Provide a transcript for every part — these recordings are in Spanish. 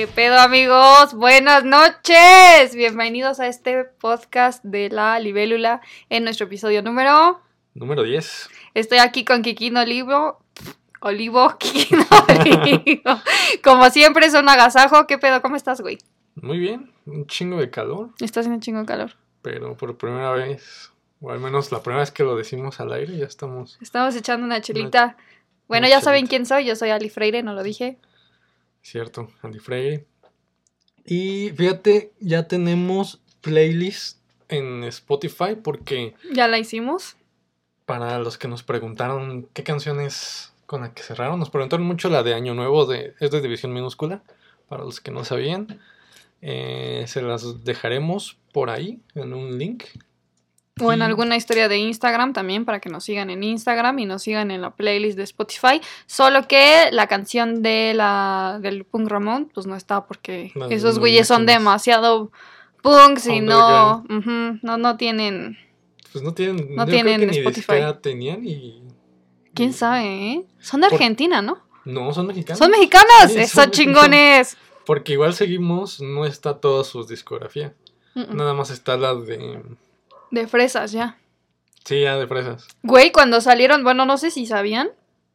¿Qué pedo amigos? Buenas noches. Bienvenidos a este podcast de la libélula en nuestro episodio número... Número 10. Estoy aquí con Kikino Olivo. Olivo, Kikino Olivo. Como siempre es un agasajo. ¿Qué pedo? ¿Cómo estás, güey? Muy bien, un chingo de calor, Está haciendo un chingo de calor. pero por primera vez, o al menos la primera vez que lo decimos al aire, ya estamos. Estamos echando una chelita. Bueno, una ya saben quién soy. Yo soy Ali Freire, no lo dije. Cierto, Andy Freire. Y fíjate, ya tenemos playlist en Spotify porque Ya la hicimos. para los que nos preguntaron qué canciones con la que cerraron, nos preguntaron mucho la de Año Nuevo, de, es de División Minúscula, para los que no sabían. Eh, se las dejaremos por ahí en un link. O en alguna historia de Instagram también para que nos sigan en Instagram y nos sigan en la playlist de Spotify. Solo que la canción de la del Punk Ramón pues no está porque esos güeyes son demasiado punks y no, no no tienen Pues no tienen, No tienen creo que Spotify. tenían y... quién sabe, ¿eh? Son de Argentina, ¿no? No, son mexicanos. Son mexicanos, Sí, esos son chingones. Porque igual seguimos, no está toda su discografía. Nada más está la de... De fresas ya. Sí, ya de fresas. Güey, cuando salieron, bueno, no sé si sabían,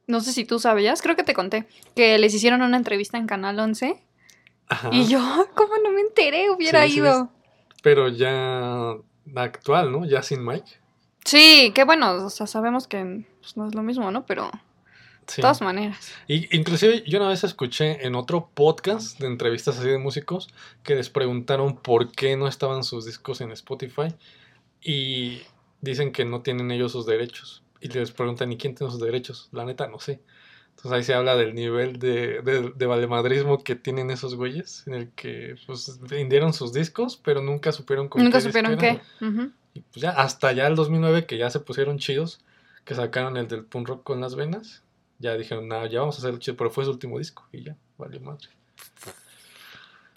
no sé si tú sabías, creo que te conté, que les hicieron una entrevista en Canal 11 Ajá. y yo, ¿cómo no me enteré? Hubiera Sí, sí, ido. Pero ya actual, ¿no? Ya sin Mike. Sí, qué bueno, o sea, sabemos que pues, no es lo mismo, ¿no? Pero de todas maneras. Y, inclusive yo una vez escuché en otro podcast de entrevistas así de músicos que les preguntaron por qué no estaban sus discos en Spotify y dicen que no tienen ellos sus derechos. Y les preguntan, ¿y quién tiene sus derechos? La neta, no sé. Entonces ahí se habla del nivel de, de, de valemadrismo que tienen esos güeyes, en el que pues vendieron sus discos, pero nunca supieron con Nunca qué supieron qué. Y pues ya hasta ya el 2009 que ya se pusieron chidos, que sacaron el del punk rock con las venas, ya dijeron, nada, ya vamos a hacerlo chido, pero fue su último disco y ya, vale madre.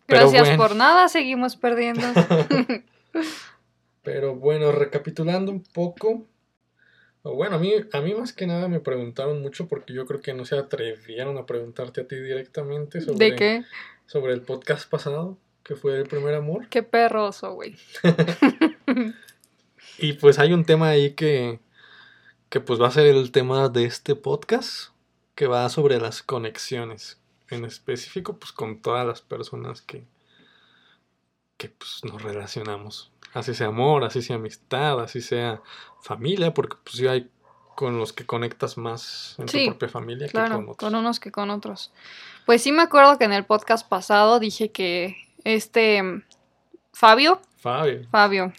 Pero Gracias bueno. por nada, seguimos perdiendo. Pero bueno, recapitulando un poco, bueno, a mí, a mí más que nada me preguntaron mucho porque yo creo que no se atrevieron a preguntarte a ti directamente sobre, ¿De qué? sobre el podcast pasado, que fue el primer amor. Qué perroso, güey. Y pues hay un tema ahí que, que pues va a ser el tema de este podcast, que va sobre las conexiones, en específico pues con todas las personas que, que pues nos relacionamos. Así sea amor, así sea amistad, así sea familia, porque pues sí hay con los que conectas más en Sí, tu propia familia que Claro, con otros. con unos que con otros. Pues sí me acuerdo que en el podcast pasado dije que este mm, Fabio, Fabio. Fabio,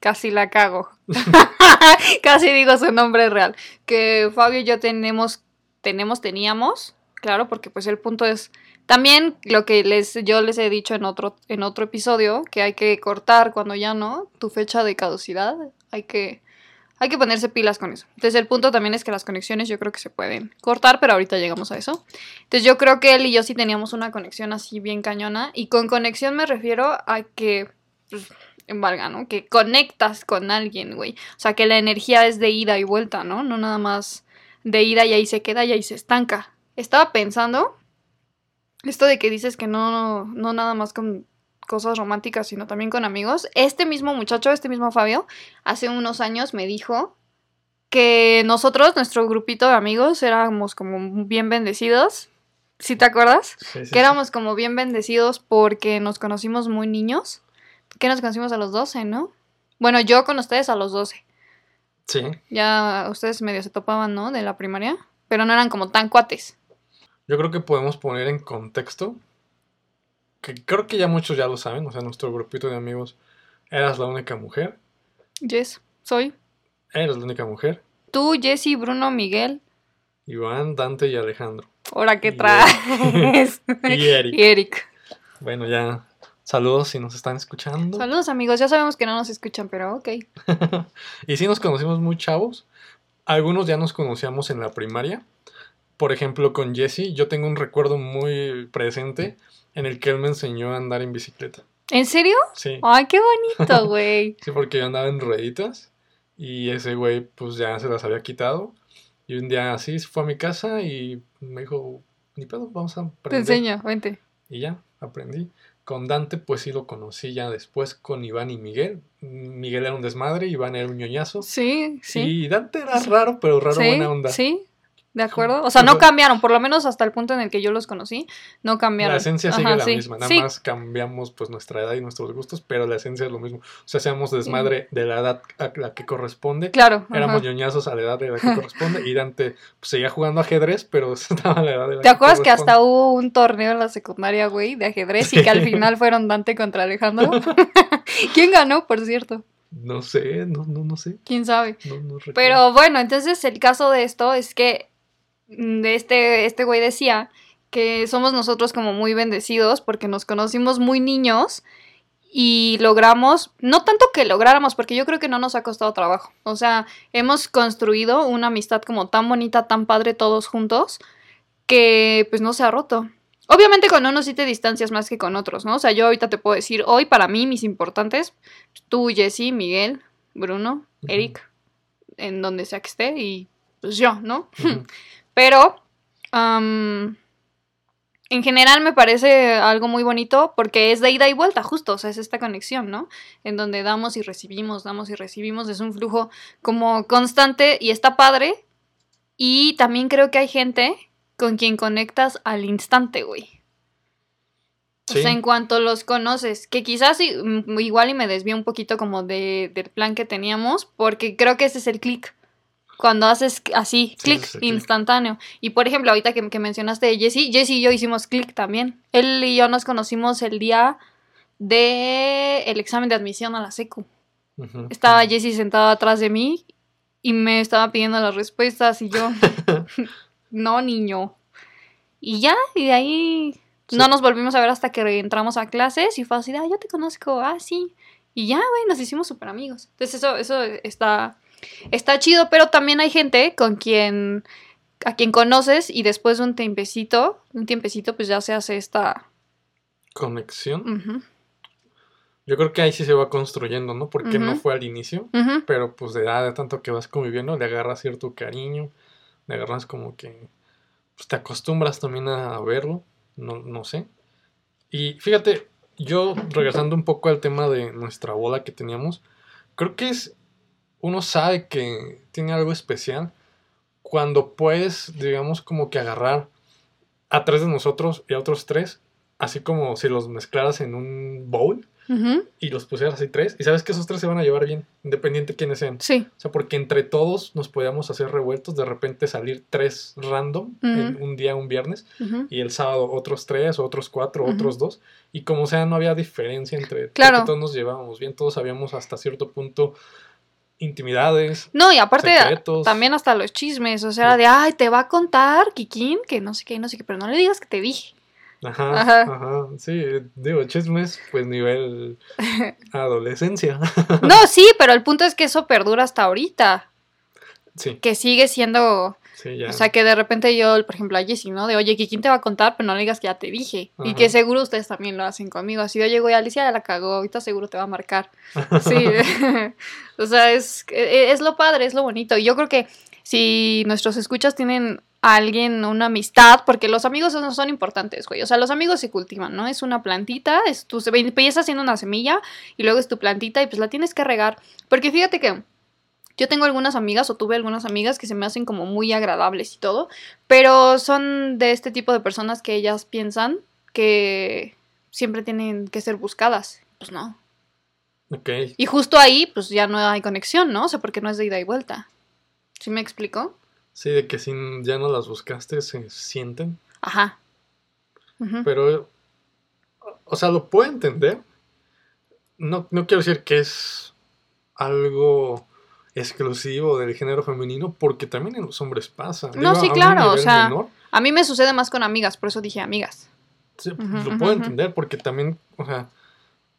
casi la cago. casi digo su nombre real. Que Fabio y yo tenemos, tenemos, teníamos, claro, porque pues el punto es también lo que les, yo les he dicho en otro, en otro episodio, que hay que cortar cuando ya no, tu fecha de caducidad, hay que, hay que ponerse pilas con eso. Entonces el punto también es que las conexiones yo creo que se pueden cortar, pero ahorita llegamos a eso. Entonces yo creo que él y yo sí teníamos una conexión así bien cañona, y con conexión me refiero a que, pues, valga, ¿no? Que conectas con alguien, güey. O sea, que la energía es de ida y vuelta, ¿no? No nada más de ida y ahí se queda y ahí se estanca. Estaba pensando esto de que dices que no, no nada más con cosas románticas, sino también con amigos. Este mismo muchacho, este mismo Fabio, hace unos años me dijo que nosotros, nuestro grupito de amigos, éramos como bien bendecidos. ¿Sí te acuerdas? Sí, sí, sí. Que éramos como bien bendecidos porque nos conocimos muy niños. Que nos conocimos a los 12, ¿no? Bueno, yo con ustedes a los 12. Sí. Ya ustedes medio se topaban, ¿no? De la primaria. Pero no eran como tan cuates. Yo creo que podemos poner en contexto que creo que ya muchos ya lo saben, o sea, nuestro grupito de amigos, eras la única mujer, Yes, soy. eras la única mujer, Tú, Jesse, Bruno, Miguel. Iván, Dante y Alejandro. Ahora que Y traes. Y Eric. Y Eric. Bueno, ya saludos si nos están escuchando. Saludos amigos, ya sabemos que no nos escuchan, pero ok. y sí nos conocimos muy chavos. Algunos ya nos conocíamos en la primaria. Por ejemplo, con Jesse, yo tengo un recuerdo muy presente en el que él me enseñó a andar en bicicleta. ¿En serio? Sí, Ay, qué bonito, güey. sí, porque yo andaba en rueditas y ese güey pues ya se las había quitado. Y un día así fue a mi casa y me dijo, ni pedo, vamos a Te aprender. enseño, vente. Y ya, aprendí. Con Dante, pues sí lo conocí ya después con Iván y Miguel. Miguel era un desmadre, Iván era un ñoñazo. Sí, sí. Y Dante era raro, pero raro sí, buena onda. Sí, de acuerdo. O sea, no cambiaron, por lo menos hasta el punto en el que yo los conocí, no cambiaron. La esencia sigue Ajá, la sí, misma, nada sí. más cambiamos pues nuestra edad y nuestros gustos, pero la esencia es lo mismo. O sea, seamos desmadre de la edad a la que corresponde. Claro. Éramos ajá. ñoñazos a la edad de la que corresponde y Dante pues, seguía jugando ajedrez, pero estaba a la edad de la ¿Te acuerdas que hasta hubo un torneo en la secundaria, güey, de ajedrez y que al final fueron Dante contra Alejandro? ¿Quién ganó, por cierto? No sé, no, no, no sé. ¿Quién sabe? No, no recuerdo. Pero bueno, entonces el caso de esto es que de este, este güey decía que somos nosotros como muy bendecidos porque nos conocimos muy niños y logramos, no tanto que lográramos, porque yo creo que no nos ha costado trabajo. O sea, hemos construido una amistad como tan bonita, tan padre todos juntos, que pues no se ha roto. Obviamente con unos sí te distancias más que con otros, ¿no? O sea, yo ahorita te puedo decir, hoy para mí mis importantes, tú, Jesse, Miguel, Bruno. Eric, en donde sea que esté, y pues yo, ¿no? Pero en general me parece algo muy bonito porque es de ida y vuelta, justo, o sea, es esta conexión, ¿no? En donde damos y recibimos, damos y recibimos, es un flujo como constante y está padre. Y también creo que hay gente con quien conectas al instante, güey. O sea, en cuanto los conoces, que quizás mm, igual y me desvío un poquito como de, del plan que teníamos, porque creo que ese es el clic. Cuando haces así, Sí, clic instantáneo. Y por ejemplo, ahorita que, que mencionaste de Jesse, Jesse y yo hicimos clic también. Él y yo nos conocimos el día de el examen de admisión a la secu. Estaba Jesse sentado atrás de mí y me estaba pidiendo las respuestas y yo, no, niño. Y ya, y de ahí Sí. no nos volvimos a ver hasta que entramos a clases y fue así, ah, yo te conozco, ah, sí. Y ya, güey, nos hicimos súper amigos. Entonces eso, eso está, está chido, pero también hay gente con quien, a quien conoces y después de un tiempecito, un tiempecito, pues ya se hace esta... Conexión. Yo creo que ahí sí se va construyendo, ¿no? Porque no fue al inicio, pero pues de edad, de tanto que vas conviviendo, le agarras cierto cariño, le agarras como que pues, te acostumbras también a verlo, no, no sé. Y fíjate, yo regresando un poco al tema de nuestra bola que teníamos, creo que es, uno sabe que tiene algo especial cuando puedes, digamos, como que agarrar a tres de nosotros y a otros tres, así como si los mezclaras en un bowl y los pusieras así tres, y sabes que esos tres se van a llevar bien, independiente quiénes sean. Sí. O sea, porque entre todos nos podíamos hacer revueltos, de repente salir tres random en un día, un viernes, y el sábado otros tres, otros cuatro, otros dos, y como sea, no había diferencia entre Claro. todos nos llevábamos bien, todos sabíamos hasta cierto punto intimidades. No, y aparte Secretos. también hasta los chismes, o sea, de, ay, te va a contar Kikín, que no sé qué, no sé qué, pero no le digas que te dije. Ajá, Ajá. ajá, sí, digo, chismes, pues nivel adolescencia. No, sí, pero el punto es que eso perdura hasta ahorita, sí, que sigue siendo, sí, ya. o sea, que de repente yo, por ejemplo, a Jessie, ¿no? De, oye, Kikín te va a contar, pero no le digas que ya te dije. Y Ajá. que seguro ustedes también lo hacen conmigo. Así yo llego y Alicia ya la cagó, ahorita seguro te va a marcar. Sí, o sea, es, e, es lo padre, es lo bonito. Y yo creo que si nuestros escuchas tienen a alguien, una amistad, porque los amigos son, son importantes, güey. O sea, los amigos se cultivan, ¿no? Es una plantita, es tu, se- empieza siendo una semilla y luego es tu plantita y pues la tienes que regar. Porque fíjate que yo tengo algunas amigas o tuve algunas amigas que se me hacen como muy agradables y todo, pero son de este tipo de personas que ellas piensan que siempre tienen que ser buscadas. Pues no, Ok, y justo ahí, pues ya no hay conexión, ¿no? O sea, porque no es de ida y vuelta. ¿Sí me explico? sí, de que si ya no las buscaste, se sienten. Ajá. Pero, o sea, lo puedo entender. No, no quiero decir que es algo exclusivo del género femenino, porque también en los hombres pasa. No, sí, claro, o sea, menor, A mí me sucede más con amigas, por eso dije amigas. sí, lo puedo entender, porque también, o sea,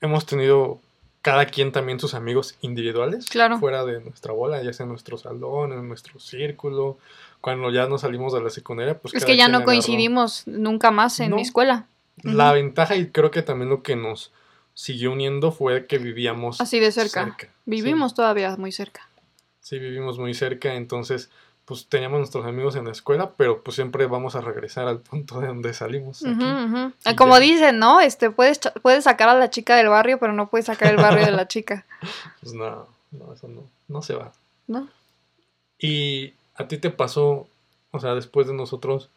hemos tenido cada quien también sus amigos individuales. Claro. Fuera de nuestra bola, ya sea en nuestro salón, en nuestro círculo. Cuando ya nos salimos de la secundaria, pues es que ya no agarró- coincidimos nunca más en No. mi escuela. La ventaja y creo que también lo que nos siguió uniendo fue que vivíamos Así de cerca. Vivimos todavía muy cerca. Sí, vivimos muy cerca, entonces pues teníamos nuestros amigos en la escuela, pero pues siempre vamos a regresar al punto de donde salimos. aquí. Y Como ya. dicen, ¿no? Este, puedes, puedes sacar a la chica del barrio, pero no puedes sacar el barrio de la chica, Pues no, no, eso no, no se va. ¿no? Y a ti te pasó, o sea, después de nosotros,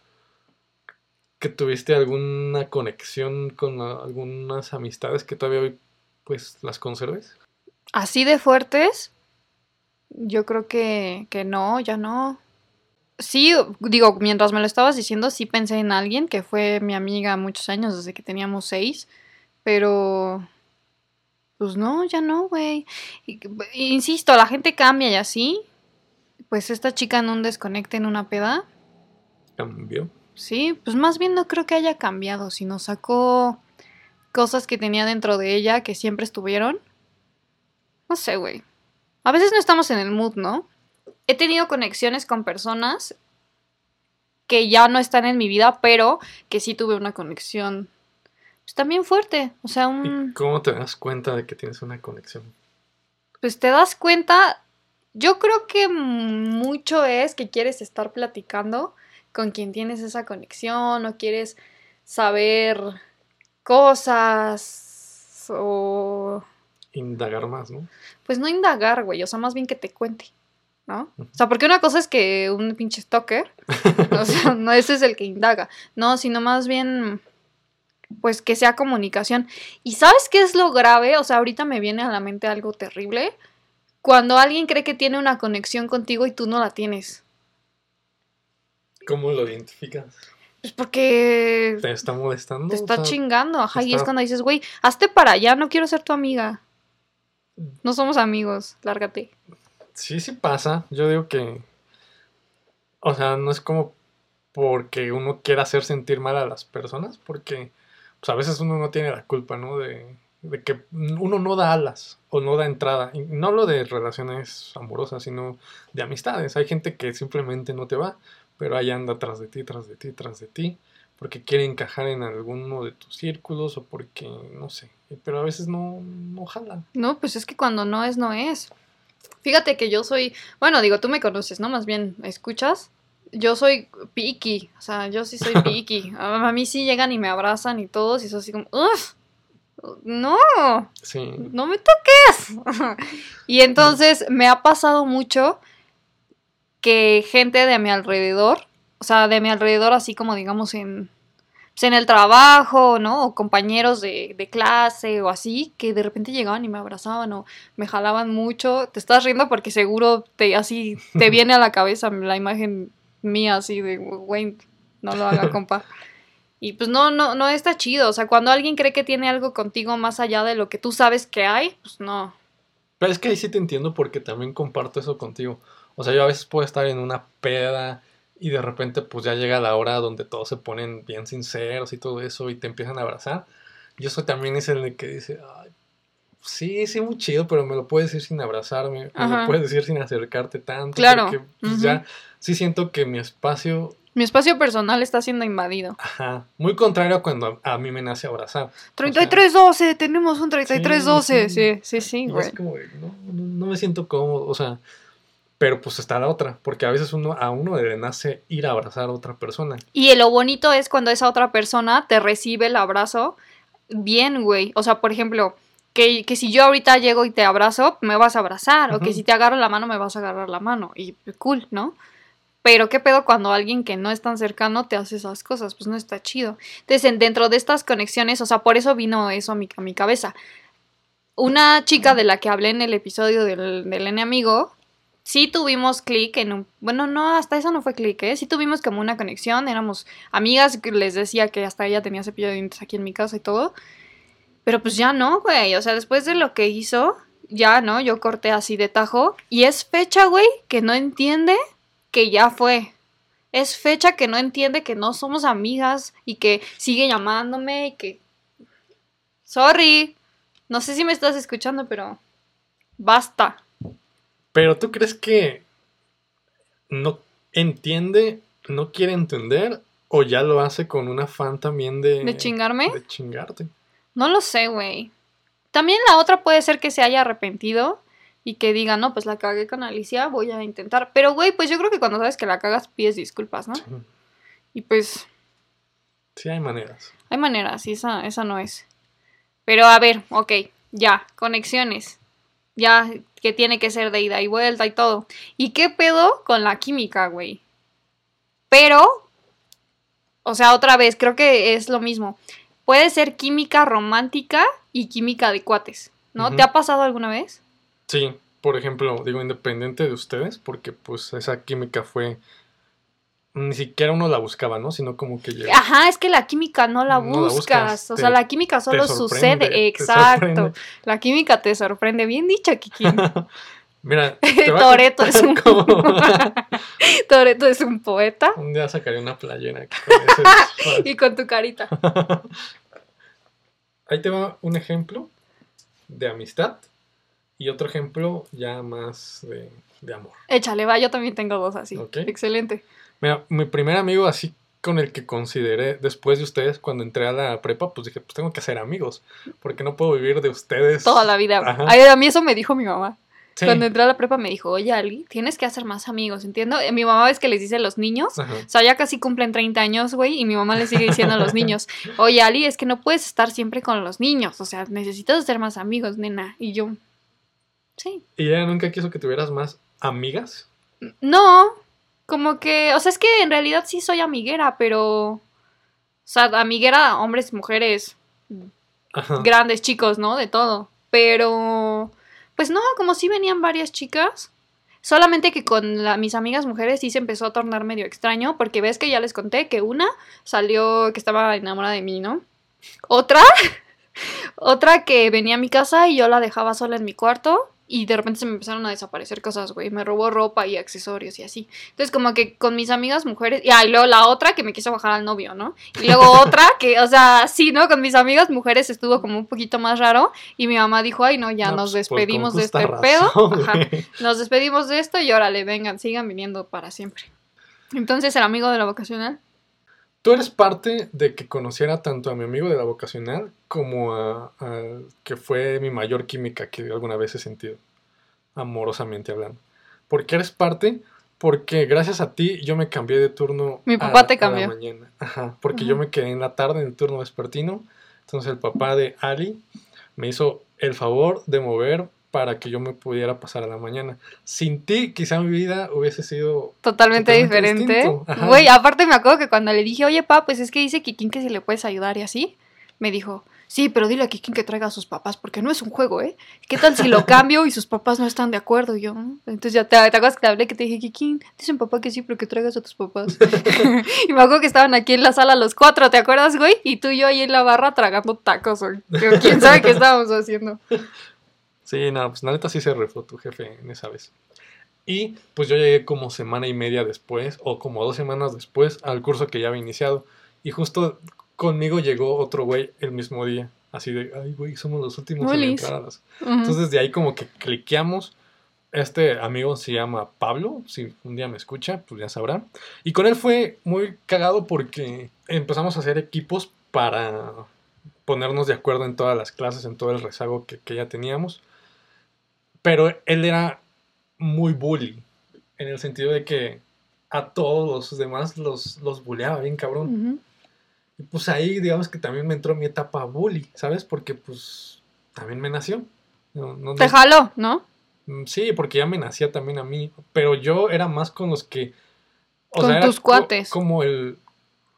que tuviste alguna conexión con algunas amistades que todavía hoy, pues, las conserves. Así de fuertes, yo creo que, que no, ya no. Sí, digo, mientras me lo estabas diciendo, sí pensé en alguien que fue mi amiga muchos años, desde que teníamos seis, pero pues no, ya no, güey. Insisto, la gente cambia y así. Pues esta chica en un desconecte, en una peda, Cambió. Sí, pues más bien no creo que haya cambiado, sino sacó cosas que tenía dentro de ella que siempre estuvieron. No sé, güey. A veces no estamos en el mood, ¿no? He tenido conexiones con personas que ya no están en mi vida, pero que sí tuve una conexión pues también fuerte. O sea, ¿Y un... cómo te das cuenta de que tienes una conexión? pues te das cuenta, yo creo que mucho es que quieres estar platicando con quien tienes esa conexión o quieres saber cosas o Indagar más, ¿no? pues no indagar, güey, o sea, más bien que te cuente, ¿no? O sea, porque una cosa es que un pinche stalker, o sea, no ese es el que indaga, no, sino más bien pues que sea comunicación. ¿Y sabes qué es lo grave? O sea, ahorita me viene a la mente algo terrible. Cuando alguien cree que tiene una conexión contigo y tú no la tienes. ¿Cómo lo identificas? Pues porque ¿Te está molestando? te O está sea, chingando, ajá, y es cuando dices, güey, hazte para allá, no quiero ser tu amiga. No somos amigos, lárgate. Sí, sí pasa. Yo digo que. O sea, no es como porque uno quiera hacer sentir mal a las personas, porque pues, a veces uno no tiene la culpa, ¿no? De, de que uno no da alas o no da entrada. No hablo de relaciones amorosas, sino de amistades. Hay gente que simplemente no te va, pero ahí anda tras de ti, tras de ti, tras de ti, porque quiere encajar en alguno de tus círculos o porque, no sé. Pero a veces no, no jalan. No, pues es que cuando no es, no es. Fíjate que yo soy, bueno, digo, tú me conoces, ¿no? Más bien, ¿me escuchas? Yo soy picky, o sea, yo sí soy picky. A, a mí sí llegan y me abrazan y todos, y eso así como, ¡Uf! No, Sí. no me toques. y entonces me ha pasado mucho que gente de mi alrededor, o sea, de mi alrededor, así como digamos en, pues, en el trabajo, ¿no? O compañeros de, de clase o así, que de repente llegaban y me abrazaban o me jalaban mucho. Te estás riendo porque seguro te así te viene a la cabeza la imagen mía así de, güey, no lo haga, compa. Y pues no, no, no está chido. O sea, cuando alguien cree que tiene algo contigo más allá de lo que tú sabes que hay, pues no. Pero es que ahí sí te entiendo porque también comparto eso contigo. O sea, yo a veces puedo estar en una peda y de repente pues ya llega la hora donde todos se ponen bien sinceros y todo eso y te empiezan a abrazar. Yo soy también es el que dice, Ay, sí, sí, muy chido, pero me lo puedes decir sin abrazarme, me Ajá. lo puedes decir sin acercarte tanto. Claro. Porque pues, Ujú. ya sí siento que mi espacio, Mi espacio personal está siendo invadido. ajá, muy contrario a cuando a, a mí me nace abrazar. 3312, tenemos un 3312. Sí, Sí, sí. sí, sí, güey. es como, no, no me siento cómodo, o sea, pero pues está la otra, porque a veces uno, a uno le nace ir a abrazar a otra persona. Y lo bonito es cuando esa otra persona te recibe el abrazo bien, güey. O sea, por ejemplo, que, que si yo ahorita llego y te abrazo, me vas a abrazar. O que si te agarro la mano, me vas a agarrar la mano. Y cool, ¿no? Pero qué pedo cuando alguien que no es tan cercano te hace esas cosas, pues no está chido. Entonces, en- dentro de estas conexiones, o sea, por eso vino eso a mi, a mi cabeza. Una chica de la que hablé en el episodio del, del N amigo, sí tuvimos clic en un... Bueno, no, hasta eso no fue clic, ¿eh? Sí tuvimos como una conexión, éramos amigas, les decía que hasta ella tenía cepillo de dientes aquí en mi casa y todo. Pero pues ya no, güey, o sea, después de lo que hizo, ya, ¿no? Yo corté así de tajo. Y es fecha, güey, que no entiende que ya fue. Es fecha que no entiende que no somos amigas y que sigue llamándome y que... Sorry. No sé si me estás escuchando, pero... Basta. Pero tú crees que no entiende, no quiere entender, o ya lo hace con un afán también de... ¿De chingarme? De chingarte. No lo sé, güey. También la otra puede ser que se haya arrepentido, y que diga, no, pues la cagué con Alicia, voy a intentar. Pero, güey, pues yo creo que cuando sabes que la cagas, pides disculpas, ¿no? Sí. Y pues Sí, hay maneras. hay maneras, y esa, esa no es. Pero a ver, ok, ya, conexiones. Ya, que tiene que ser de ida y vuelta y todo. ¿Y qué pedo con la química, güey? Pero, o sea, otra vez, creo que es lo mismo. Puede ser química romántica y química de cuates, ¿no? ¿Te ha pasado alguna vez? Sí, por ejemplo, digo independiente de ustedes, porque pues esa química fue. Ni siquiera uno la buscaba, ¿no? Sino como que. Ajá, es que la química no la No la buscas. o te- sea, la química solo sucede. Exacto. La química te sorprende. Bien dicho, Kiki. Mira, Toreto es un Toreto es un poeta. Un día sacaré una playera. con ese disfraz. Y con tu carita. Ahí te va un ejemplo de amistad y otro ejemplo ya más de, de amor. Échale, va, yo también tengo dos así. Excelente. Mira, mi primer amigo así con el que consideré después de ustedes cuando entré a la prepa, pues dije, pues tengo que hacer amigos, porque no puedo vivir de ustedes. Toda la vida. Ay, a mí eso me dijo mi mamá. Sí. Cuando entré a la prepa me dijo, oye, Ali, tienes que hacer más amigos, ¿entiendo? Eh, Mi mamá es que les dice a los niños. Ajá. O sea, ya casi cumplen 30 años, güey, y mi mamá le sigue diciendo a los niños, oye, Ali, es que no puedes estar siempre con los niños, o sea, necesitas hacer más amigos, nena. Y yo, sí. ¿Y ella nunca quiso que tuvieras más amigas? No, como que, o sea, es que en realidad sí soy amiguera, pero, o sea, amiguera, hombres, mujeres, Ajá. grandes, chicos, ¿no? De todo. Pero, pues no, como si venían varias chicas. Solamente que con la- mis amigas mujeres sí se empezó a tornar medio extraño, porque ves que ya les conté que una salió que estaba enamorada de mí, ¿no? Otra, otra que venía a mi casa y yo la dejaba sola en mi cuarto y de repente se me empezaron a desaparecer cosas, güey. Me robó ropa y accesorios y así. Entonces, como que con mis amigas mujeres. Y, ah, y luego la otra que me quiso bajar al novio, ¿no? Y luego otra que, o sea, sí, ¿no? Con mis amigas mujeres estuvo como un poquito más raro. Y mi mamá dijo, ay, no, ya No, nos pues, despedimos de este justa pedo. razón, Ajá. Nos despedimos de esto y órale, vengan, sigan viniendo para siempre. Entonces, el amigo de la vocacional. Tú eres parte de que conociera tanto a mi amigo de la vocacional como a, a que fue mi mayor química que alguna vez he sentido, amorosamente hablando. ¿Por qué eres parte? Porque gracias a ti yo me cambié de turno. Mi a- papá te a la cambió. mañana. Ajá, porque yo me quedé en la tarde en el turno vespertino. Entonces el papá de Ali me hizo el favor de mover para que yo me pudiera pasar a la mañana. Sin ti, quizá mi vida hubiese sido Totalmente, Totalmente diferente. Güey, aparte me acuerdo que cuando le dije, oye, pa, pues es que dice Kikín que si le puedes ayudar y así, me dijo, sí, pero dile a Kikín que traiga a sus papás, porque no es un juego, ¿eh? ¿Qué tal si lo cambio y sus papás no están de acuerdo? Y yo, "Mm". entonces ya te, te acuerdas que te hablé que te dije, Kikín, dicen papá que sí, pero que traigas a tus papás. y me acuerdo que estaban aquí en la sala los cuatro, ¿te acuerdas, güey? Y tú y yo ahí en la barra tragando tacos, güey. Quién sabe qué estábamos haciendo. Sí, no, pues la neta sí se refló tu jefe en esa vez. Y pues yo llegué como semana y media después, o como dos semanas después, al curso que ya había iniciado. Y justo conmigo llegó otro güey el mismo día. Así de, ay, güey, somos los últimos en entrar a las-". Entonces de ahí como que cliqueamos. Este amigo se llama Pablo, si un día me escucha, pues ya sabrá. Y con él fue muy cagado porque empezamos a hacer equipos para ponernos de acuerdo en todas las clases, en todo el rezago que, que ya teníamos. Pero él era muy bully, en el sentido de que a todos los demás los, los bulleaba bien cabrón. Y pues ahí digamos que también me entró mi etapa bully, ¿sabes? Porque pues también me nació. No, no- Te no- jaló, ¿no? Mm, Sí, porque ya me nacía también a mí. Pero yo era más con los que. Con era tus co- cuates. Como el.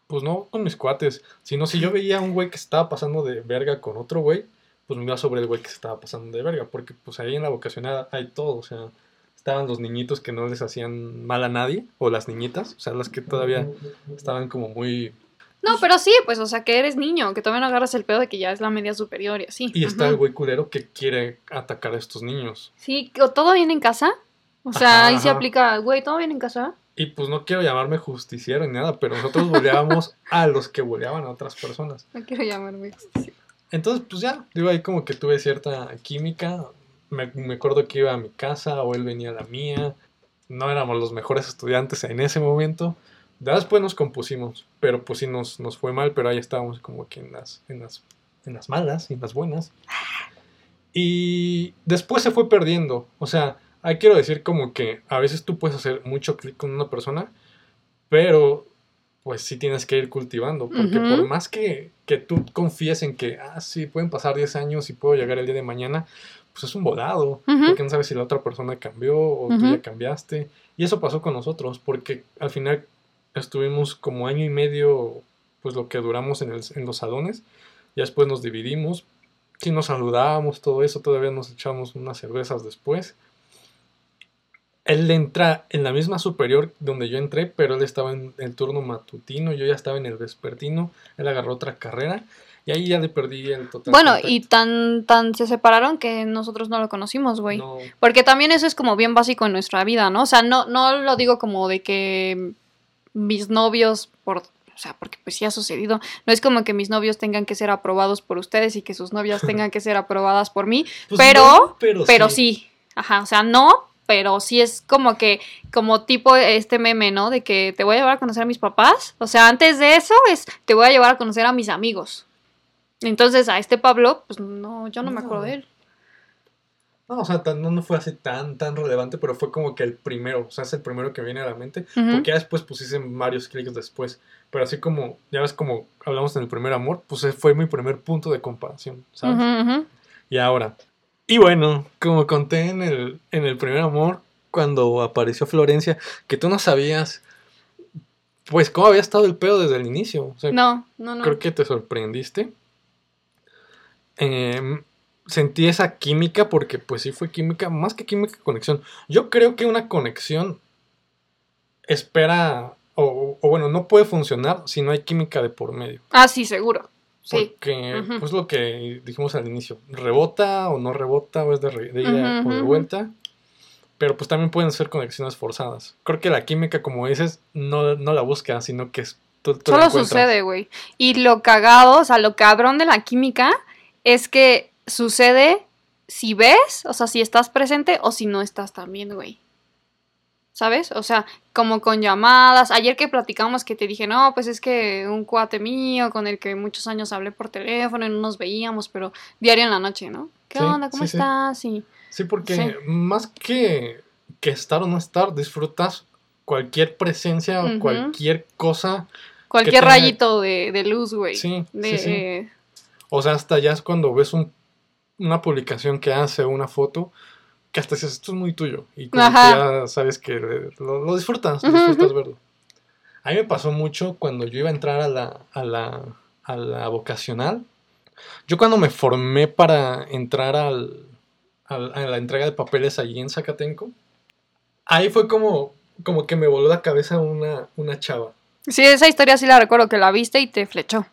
Pues no con mis cuates. Sino si yo veía a un güey que se estaba pasando de verga con otro güey, pues me iba sobre el güey que se estaba pasando de verga. Porque pues ahí en la vocacional hay todo. O sea, estaban los niñitos que no les hacían mal a nadie. O las niñitas. O sea, las que todavía estaban como muy. No, pero sí, pues, o sea, que eres niño, que todavía no agarras el pedo de que ya es la media superior y así. Y está el güey culero que quiere atacar a estos niños. Sí, ¿o ¿todo bien en casa? O sea, Ajá, ahí se ajá. aplica, güey, ¿todo bien en casa? Y pues no quiero llamarme justiciero ni nada, pero nosotros boleábamos a los que boleaban a otras personas. No quiero llamarme justicia. Entonces, pues ya, digo, ahí como que tuve cierta química. Me, me acuerdo que iba a mi casa o él venía a la mía. No éramos los mejores estudiantes en ese momento. Después nos compusimos, pero pues sí nos, nos fue mal, pero ahí estábamos como que en las, en las, en las malas y en las buenas. Y después se fue perdiendo. O sea, ahí quiero decir como que a veces tú puedes hacer mucho clic con una persona, pero pues sí tienes que ir cultivando. Porque Ujú. por más que, que tú confíes en que, ah, sí, pueden pasar 10 años y puedo llegar el día de mañana, pues es un volado. Ujú. Porque no sabes si la otra persona cambió o tú Ujú. ya cambiaste. Y eso pasó con nosotros, porque al final estuvimos como año y medio, pues lo que duramos en, el- en los salones. Ya después nos dividimos. Sí nos saludábamos, todo eso. Todavía nos echamos unas cervezas después. Él entra en la misma superior donde yo entré, pero él estaba en el turno matutino, yo ya estaba en el vespertino, él agarró otra carrera y ahí ya le perdí el total. Bueno, contacto. y tan, tan se separaron que nosotros no lo conocimos, güey. No, Porque también eso es como bien básico en nuestra vida, ¿no? O sea, no, no lo digo como de que mis novios, por, o sea, porque pues sí ha sucedido, no es como que mis novios tengan que ser aprobados por ustedes y que sus novias tengan que ser aprobadas por mí, pues pero, no, pero, pero sí, ajá, o sea, no, pero sí es como que, como tipo este meme, ¿no? De que te voy a llevar a conocer a mis papás, o sea, antes de eso es, te voy a llevar a conocer a mis amigos. Entonces a este Pablo, pues no, yo no, me No. acuerdo de él. No, o sea, tan- no, no fue así tan, tan relevante, pero fue como que el primero, o sea, es el primero que viene a la mente, porque ya después hice varios clics después, pero así como, ya ves como hablamos en el primer amor, pues fue mi primer punto de comparación, ¿sabes? Y ahora, y bueno, como conté en el, en el primer amor, cuando apareció Florencia, que tú no sabías, pues cómo había estado el pedo desde el inicio, o sea, No, no, no. creo que te sorprendiste. Em, sentí esa química porque pues sí fue química, más que química, conexión. Yo creo que una conexión espera, o, o bueno, no puede funcionar si no hay química de por medio. Ah, sí, seguro. Sí. Porque, Ujú. pues lo que dijimos al inicio, rebota o no rebota, o es de, de ida o de vuelta. Pero pues también pueden ser conexiones forzadas. Creo que la química, como dices, no, no la buscas, sino que es, tú, tú Solo sucede, güey. Y lo cagado, o sea, lo cabrón de la química es que sucede si ves, o sea, si estás presente o si no estás también, güey. ¿Sabes? O sea, como con llamadas. Ayer que platicamos que te dije, no, pues es que un cuate mío con el que muchos años hablé por teléfono y no nos veíamos, pero diario en la noche, ¿no? ¿Qué Sí, onda? ¿Cómo sí, sí. estás? Y Sí, porque más que, que estar o no estar, disfrutas cualquier presencia o cualquier cosa. cualquier rayito de, de luz, güey. Sí, de, sí, sí. O sea, hasta ya es cuando ves un- una publicación que hace una foto que hasta dices, esto es muy tuyo. Y como que ya sabes que lo, lo disfrutas, Ujú, disfrutas ujú. verlo. A mí me pasó mucho cuando yo iba a entrar a la, a la, a la vocacional. Yo cuando me formé para entrar al, al- a la entrega de papeles allí en Zacatenco, ahí fue como, como que me voló la cabeza una, una chava. Sí, esa historia sí la recuerdo que la viste y te flechó.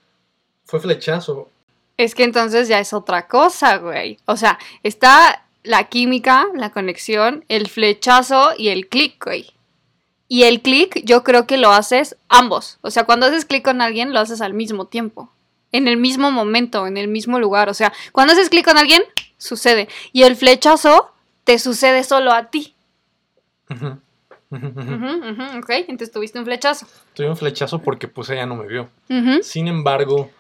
Fue flechazo. Es que entonces ya es otra cosa, güey. O sea, está la química, la conexión, el flechazo y el clic, güey. Y el clic yo creo que lo haces ambos. O sea, cuando haces clic con alguien, lo haces al mismo tiempo. En el mismo momento, en el mismo lugar. O sea, cuando haces clic con alguien, sucede. Y el flechazo te sucede solo a ti. Ujú, ujú. Ujú, ujú, ok, entonces tuviste un flechazo. Tuve un flechazo porque pues ella no me vio. Sin embargo,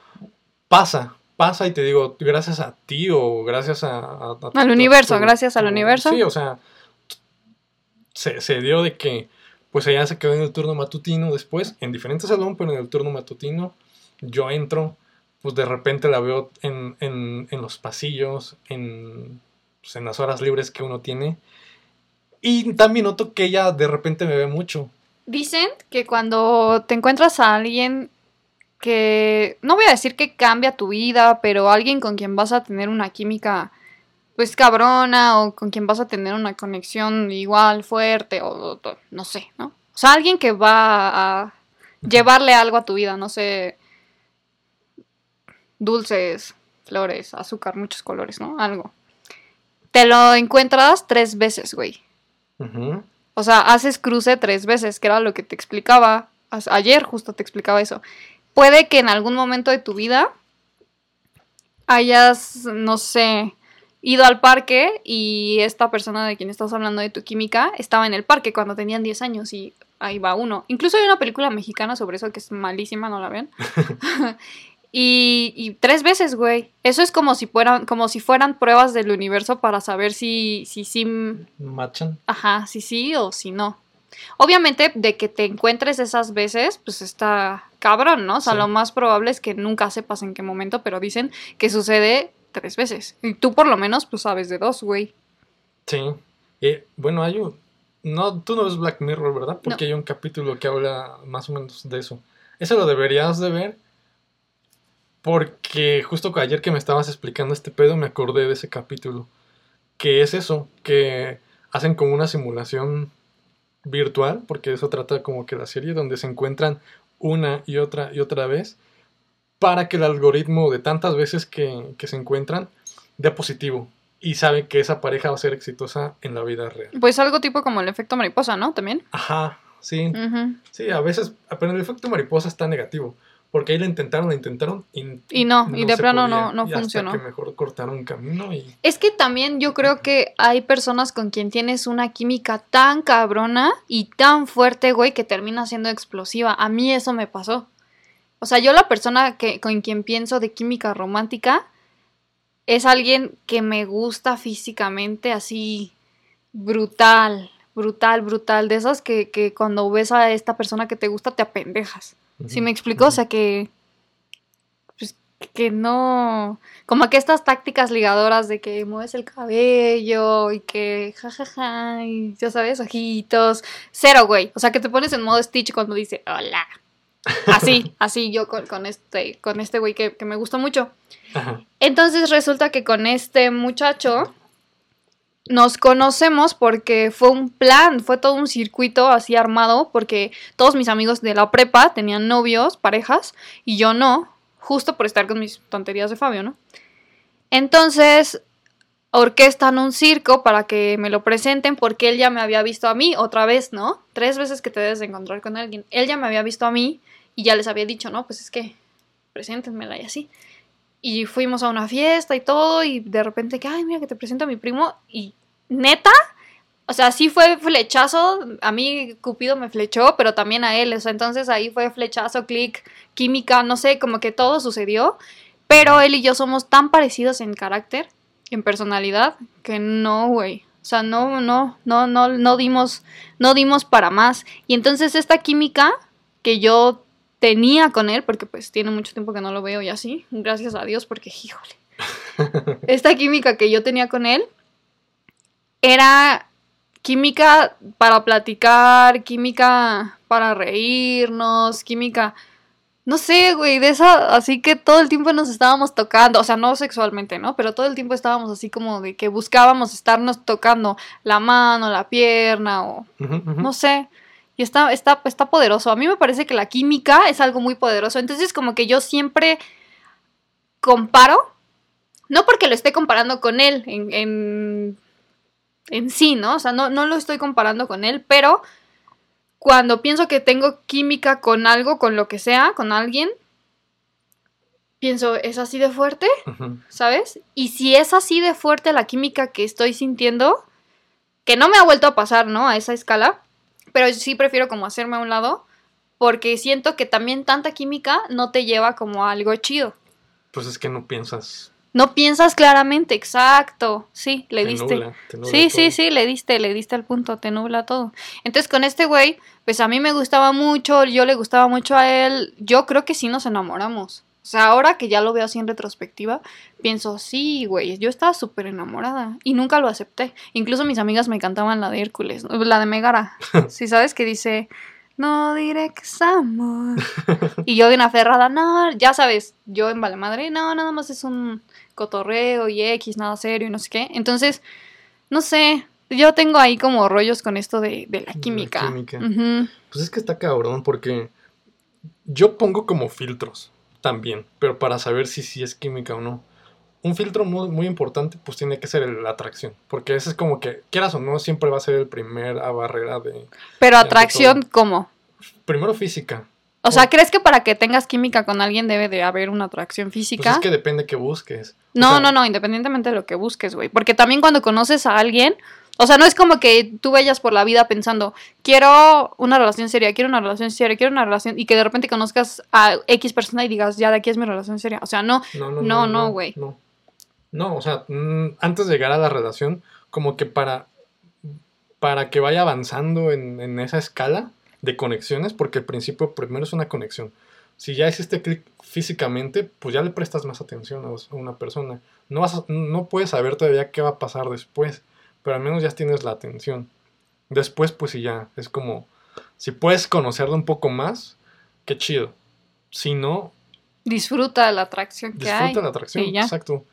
pasa, pasa y te digo, gracias a ti o gracias a... a- a- Al a universo, tu- gracias al tu- universo. Sí, o sea, se, se dio de que pues ella se quedó en el turno matutino después, en diferente salón, pero en el turno matutino, yo entro, pues de repente la veo en, en, en los pasillos, en, pues, en las horas libres que uno tiene. Y también noto que ella de repente me ve mucho. Dicen que cuando te encuentras a alguien que, no voy a decir que cambia tu vida, pero alguien con quien vas a tener una química pues cabrona o con quien vas a tener una conexión igual fuerte o, o- o- no sé, ¿no? O sea, alguien que va a llevarle algo a tu vida, no sé, dulces, flores, azúcar, muchos colores, ¿no? Algo. Te lo encuentras tres veces, güey. O sea, haces cruce tres veces, que era lo que te explicaba. Ayer justo te explicaba eso. Puede que en algún momento de tu vida hayas, no sé, ido al parque y esta persona de quien estás hablando de tu química estaba en el parque cuando tenían 10 años y ahí va uno. Incluso hay una película mexicana sobre eso que es malísima, no la vean. Y, y tres veces, güey. Eso es como si fueran, como si fueran pruebas del universo para saber si, si sí, Machan. ajá, si sí o si no. Obviamente, de que te encuentres esas veces, pues está cabrón, ¿no? O sea, Sí. lo más probable es que nunca sepas en qué momento, pero dicen que sucede tres veces. Y tú por lo menos, pues sabes de dos, güey. Sí. Bueno, hay un... No, tú no ves Black Mirror, ¿verdad? Porque hay un capítulo que habla más o menos de eso. Eso lo deberías de ver. Porque justo ayer que me estabas explicando este pedo me acordé de ese capítulo. Que es eso, que hacen como una simulación virtual, porque eso trata como que la serie, donde se encuentran una y otra y otra vez, para que el algoritmo de tantas veces que, que se encuentran dé positivo y sabe que esa pareja va a ser exitosa en la vida real. Pues algo tipo como el efecto mariposa, ¿no? También. Ajá, sí, sí, a veces, pero el efecto mariposa está negativo, porque ahí lo intentaron, lo intentaron y, Y no, y de plano podía, no- no y hasta funcionó. que mejor cortaron camino y Es que también yo creo que hay personas con quien tienes una química tan cabrona y tan fuerte, güey, que termina siendo explosiva. A mí eso me pasó. O sea, yo la persona que, con quien pienso de química romántica es alguien que me gusta físicamente así brutal, brutal, brutal. De esas que, que cuando ves a esta persona que te gusta te apendejas. ¿Sí Ujú, me explico? O sea que. Pues que no. Como que estas tácticas ligadoras de que mueves el cabello y que jajaja y ya sabes, ojitos. Cero, güey. O sea que te pones en modo Stitch cuando dice hola. Así, así yo con, con este, con este güey que, que me gusta mucho. Ajá. Entonces resulta que con este muchacho nos conocemos porque fue un plan, fue todo un circuito así armado, porque todos mis amigos de la prepa tenían novios, parejas, y yo no, justo por estar con mis tonterías de Fabio, ¿no? Entonces, orquestan un circo para que me lo presenten porque él ya me había visto a mí otra vez, ¿no? Tres veces que te debes de encontrar con alguien. Él ya me había visto a mí y ya les había dicho, no, pues es que preséntenmela y así. Y fuimos a una fiesta y todo y de repente que, ay, mira que te presento a mi primo y neta, o sea, sí fue flechazo, a mí Cupido me flechó, pero también a él, o sea, entonces ahí fue flechazo, clic, química, no sé, como que todo sucedió, pero él y yo somos tan parecidos en carácter, en personalidad, que no, güey. O sea, no, no, no, no, no dimos, no dimos para más. Y entonces esta química que yo tenía con él, porque pues tiene mucho tiempo que no lo veo y así, gracias a Dios, porque híjole. Esta química que yo tenía con él era química para platicar, química para reírnos, química, no sé, güey, de esa, así que todo el tiempo nos estábamos tocando, o sea, no sexualmente, ¿no? Pero todo el tiempo estábamos así como de que buscábamos estarnos tocando la mano, la pierna o no sé. Y está, está, está poderoso. A mí me parece que la química es algo muy poderoso. Entonces, como que yo siempre comparo, no porque lo esté comparando con él en, en, en sí, ¿no? O sea, no, no lo estoy comparando con él, pero cuando pienso que tengo química con algo, con lo que sea, con alguien, pienso, ¿es así de fuerte? ¿sabes? Y si es así de fuerte la química que estoy sintiendo, que no me ha vuelto a pasar, ¿no? A esa escala, pero sí prefiero como hacerme a un lado, porque siento que también tanta química no te lleva como a algo chido. Pues es que no piensas. No piensas claramente, exacto. Sí, le te diste. nubla, te nubla Sí, todo. sí, sí, le diste, le diste al punto, te nubla todo. Entonces con este güey, pues a mí me gustaba mucho, yo le gustaba mucho a él, yo creo que sí nos enamoramos. O sea, ahora que ya lo veo así en retrospectiva, pienso, sí, güey, yo estaba súper enamorada y nunca lo acepté. Incluso mis amigas me cantaban la de Hércules, la de Megara. Si sabes que dice, no diré que es amor. y yo bien aferrada, no, ya sabes, yo en Vale Madre, no, nada más es un cotorreo y X, nada serio y no sé qué. Entonces, no sé, yo tengo ahí como rollos con esto de, de la la química. Pues es que está cabrón porque yo pongo como filtros también, pero para saber si sí es química o no. Un filtro muy, muy importante pues tiene que ser el- la atracción, porque ese es como que, quieras o no, siempre va a ser el primer a barrera de... Pero atracción, ¿cómo? Primero física. O sea. ¿crees que para que tengas química con alguien debe de haber una atracción Pues física? es que depende que busques. O No, sea, no, no, independientemente de lo que busques, güey. Porque también cuando conoces a alguien, O sea, no es como que tú vayas por la vida pensando, quiero una relación seria, quiero una relación seria, quiero una relación, y que de repente conozcas a X persona y digas, ya de aquí es mi relación seria. O sea, no, No, no, No, no. no, güey. No, No, o sea, mm, antes de llegar a la relación, como que para, para que vaya avanzando en, en esa escala de conexiones, porque al principio primero es una conexión. Si ya hiciste clic físicamente, pues ya le prestas más atención a una persona. No, vas a- no puedes saber todavía qué va a pasar después, pero al menos ya tienes la atención. Después, pues sí, ya es como, si puedes conocerlo un poco más, qué chido. Si no, disfruta la atracción que hay. Disfruta la atracción, y ya. exacto.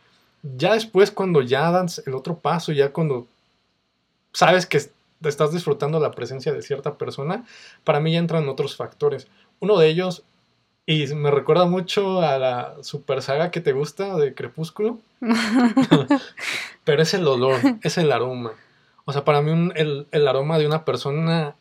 Ya después, cuando ya das el otro paso, ya cuando sabes que estás disfrutando la presencia de cierta persona, para mí ya entran otros factores. Uno de ellos, y me recuerda mucho a la super saga que te gusta de Crepúsculo, pero es el olor, es el aroma. O sea, para mí un- el, el aroma de una persona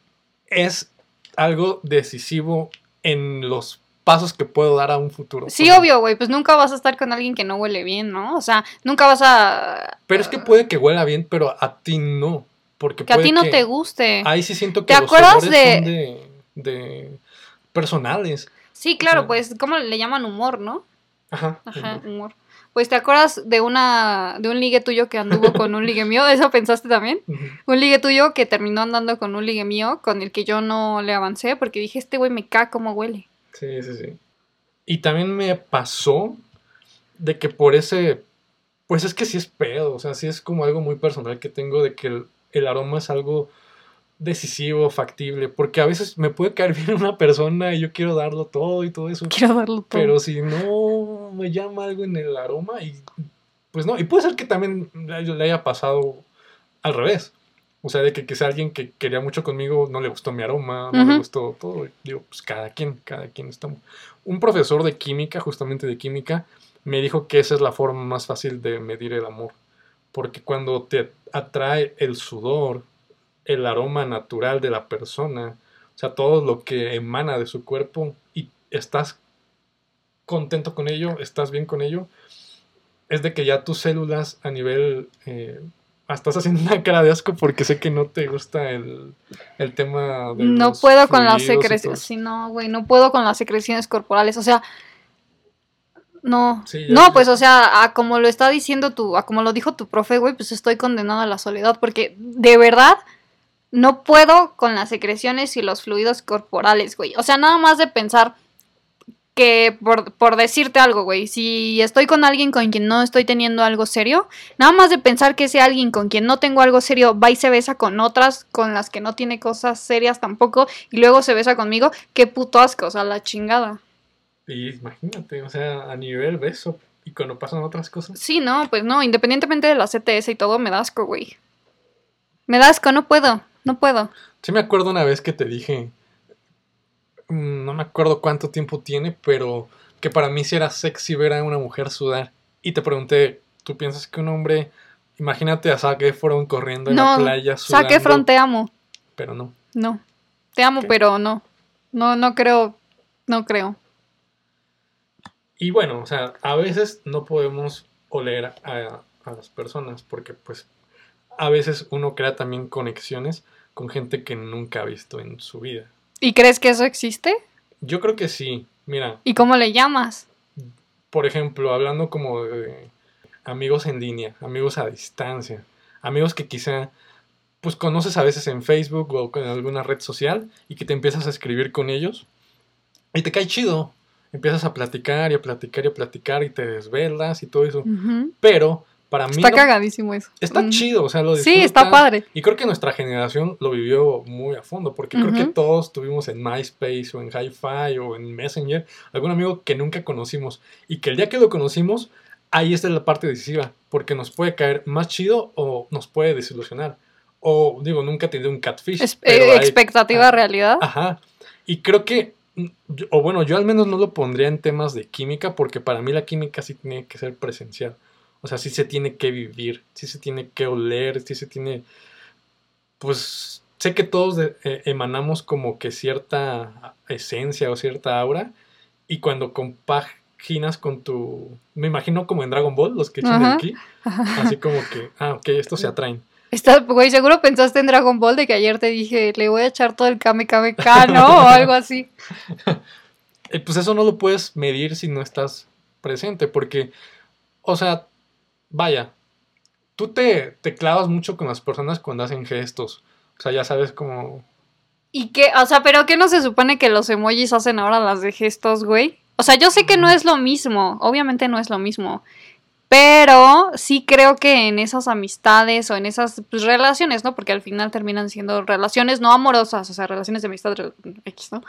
es algo decisivo en los pasos que puedo dar a un futuro. Sí, obvio, güey, pues nunca vas a estar con alguien que no huele bien, ¿no? O sea, nunca vas a... Pero es que puede que huela bien, pero a ti no. Porque Que a ti no que- te guste. Ahí sí siento que ¿Te los acuerdas de- son de, de personales. Sí, claro, pues, ¿cómo le llaman humor, no? Ajá. Ajá, humor. Pues, ¿te acuerdas de una de un ligue tuyo que anduvo con un ligue mío? ¿Eso pensaste también? Un ligue tuyo que terminó andando con un ligue mío con el que yo no le avancé porque dije, este güey me cae como huele. Sí, sí, sí. Y también me pasó de que por ese. Pues es que sí es pedo. O sea, sí es como algo muy personal que tengo de que el, aroma es algo decisivo, factible. Porque a veces me puede caer bien una persona y yo quiero darlo todo y todo eso. Quiero darlo todo. Pero si no me llama algo en el aroma, y pues no. Y puede ser que también le haya pasado al revés. O sea, de que quizá alguien que quería mucho conmigo no le gustó mi aroma, no le gustó todo. Y Digo, pues cada quien, cada quien estamos. Un profesor de química, justamente de química, me dijo que esa es la forma más fácil de medir el amor. Porque cuando te atrae el sudor, el aroma natural de la persona, o sea, todo lo que emana de su cuerpo y estás contento con ello, estás bien con ello, es de que ya tus células a nivel... eh, estás haciendo una cara de asco porque sé que no te gusta el, el tema de... No los puedo con las secreciones. Sí, no, güey, no puedo con las secreciones corporales. O sea, no. Sí, ya- no, ya- pues, o sea, a como lo está diciendo tu, a como lo dijo tu profe, güey, pues estoy condenada a la soledad. Porque de verdad no puedo con las secreciones y los fluidos corporales, güey. O sea, nada más de pensar que, por, por decirte algo, güey, si estoy con alguien con quien no estoy teniendo algo serio, nada más de pensar que ese alguien con quien no tengo algo serio va y se besa con otras con las que no tiene cosas serias tampoco y luego se besa conmigo, qué puto asco, o sea, la chingada. Y imagínate, o sea, a nivel beso y cuando pasan otras cosas. Sí, no, pues no, independientemente de la CTS y todo, me da asco, güey. Me da asco, no puedo, no puedo. Sí me acuerdo una vez que te dije, mm, no me acuerdo cuánto tiempo tiene, pero que para mí sí era sexy ver a una mujer sudar. Y te pregunté, ¿tú piensas que un hombre, imagínate a Zac Efron corriendo en la playa sudando? Saque Efron, te amo. Pero no. No, te amo, pero no. No, no creo, no creo. Y bueno, o sea, a veces no podemos oler a, a las personas porque pues a veces uno crea también conexiones con gente que nunca ha visto en su vida. ¿Y crees que eso existe? Yo creo que sí. Mira, ¿Y cómo le llamas? por ejemplo, hablando como de amigos en línea, amigos a distancia, amigos que quizá pues conoces a veces en Facebook o con alguna red social y que te empiezas a escribir con ellos y te cae chido. Empiezas a platicar y a platicar y a platicar y te desvelas y todo eso. Ujú. Pero para mí Está no- cagadísimo eso. está Ujú. chido, o sea, lo Sí, está padre. Y creo que nuestra generación lo vivió muy a fondo, porque creo que todos tuvimos en MySpace o en Hi-Fi o en Messenger algún amigo que nunca conocimos y que el día que lo conocimos, ahí está la parte decisiva, porque nos puede caer más chido o nos puede desilusionar. O digo, nunca tenido un catfish. Es- pero eh, hay- expectativa ah, realidad. Ajá. Y creo que, o bueno, yo al menos no lo pondría en temas de química, porque para mí la química sí tiene que ser presencial. O sea, sí se tiene que vivir, sí se tiene que oler, sí se tiene... Pues sé que todos de- eh, emanamos como que cierta esencia o cierta aura, y cuando compaginas con tu... Me imagino como en Dragon Ball, los que echan el ki, así como que, ah, ok, estos se atraen. Estás, güey, seguro pensaste en Dragon Ball de que ayer te dije, le voy a echar todo el Kame Kame K, ¿no? O algo así. Eh, pues eso no lo puedes medir si no estás presente, porque, o sea, vaya, tú te, te clavas mucho con las personas cuando hacen gestos. O sea, ya sabes cómo... ¿Y qué? O sea, ¿pero qué no se supone que los emojis hacen ahora las de gestos, güey? O sea, yo sé que no es lo mismo, obviamente no es lo mismo. Pero sí creo que en esas amistades o en esas pues, relaciones, ¿no? Porque al final terminan siendo relaciones no amorosas, o sea, relaciones de amistad X, ¿no?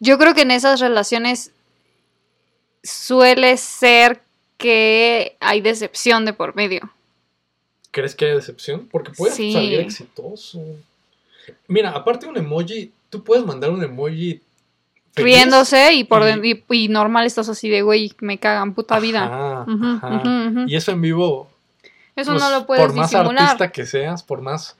Yo creo que en esas relaciones suele ser que hay decepción de por medio. ¿Crees que hay decepción? Porque puede Sí. salir exitoso. Mira, aparte de un emoji, tú puedes mandar un emoji. Riéndose y por y- y, normal estás así de, güey, me cagan, puta vida. Ajá, ajá. Y eso en vivo, Eso pues, no lo puedes por más disimular. artista que seas, por más,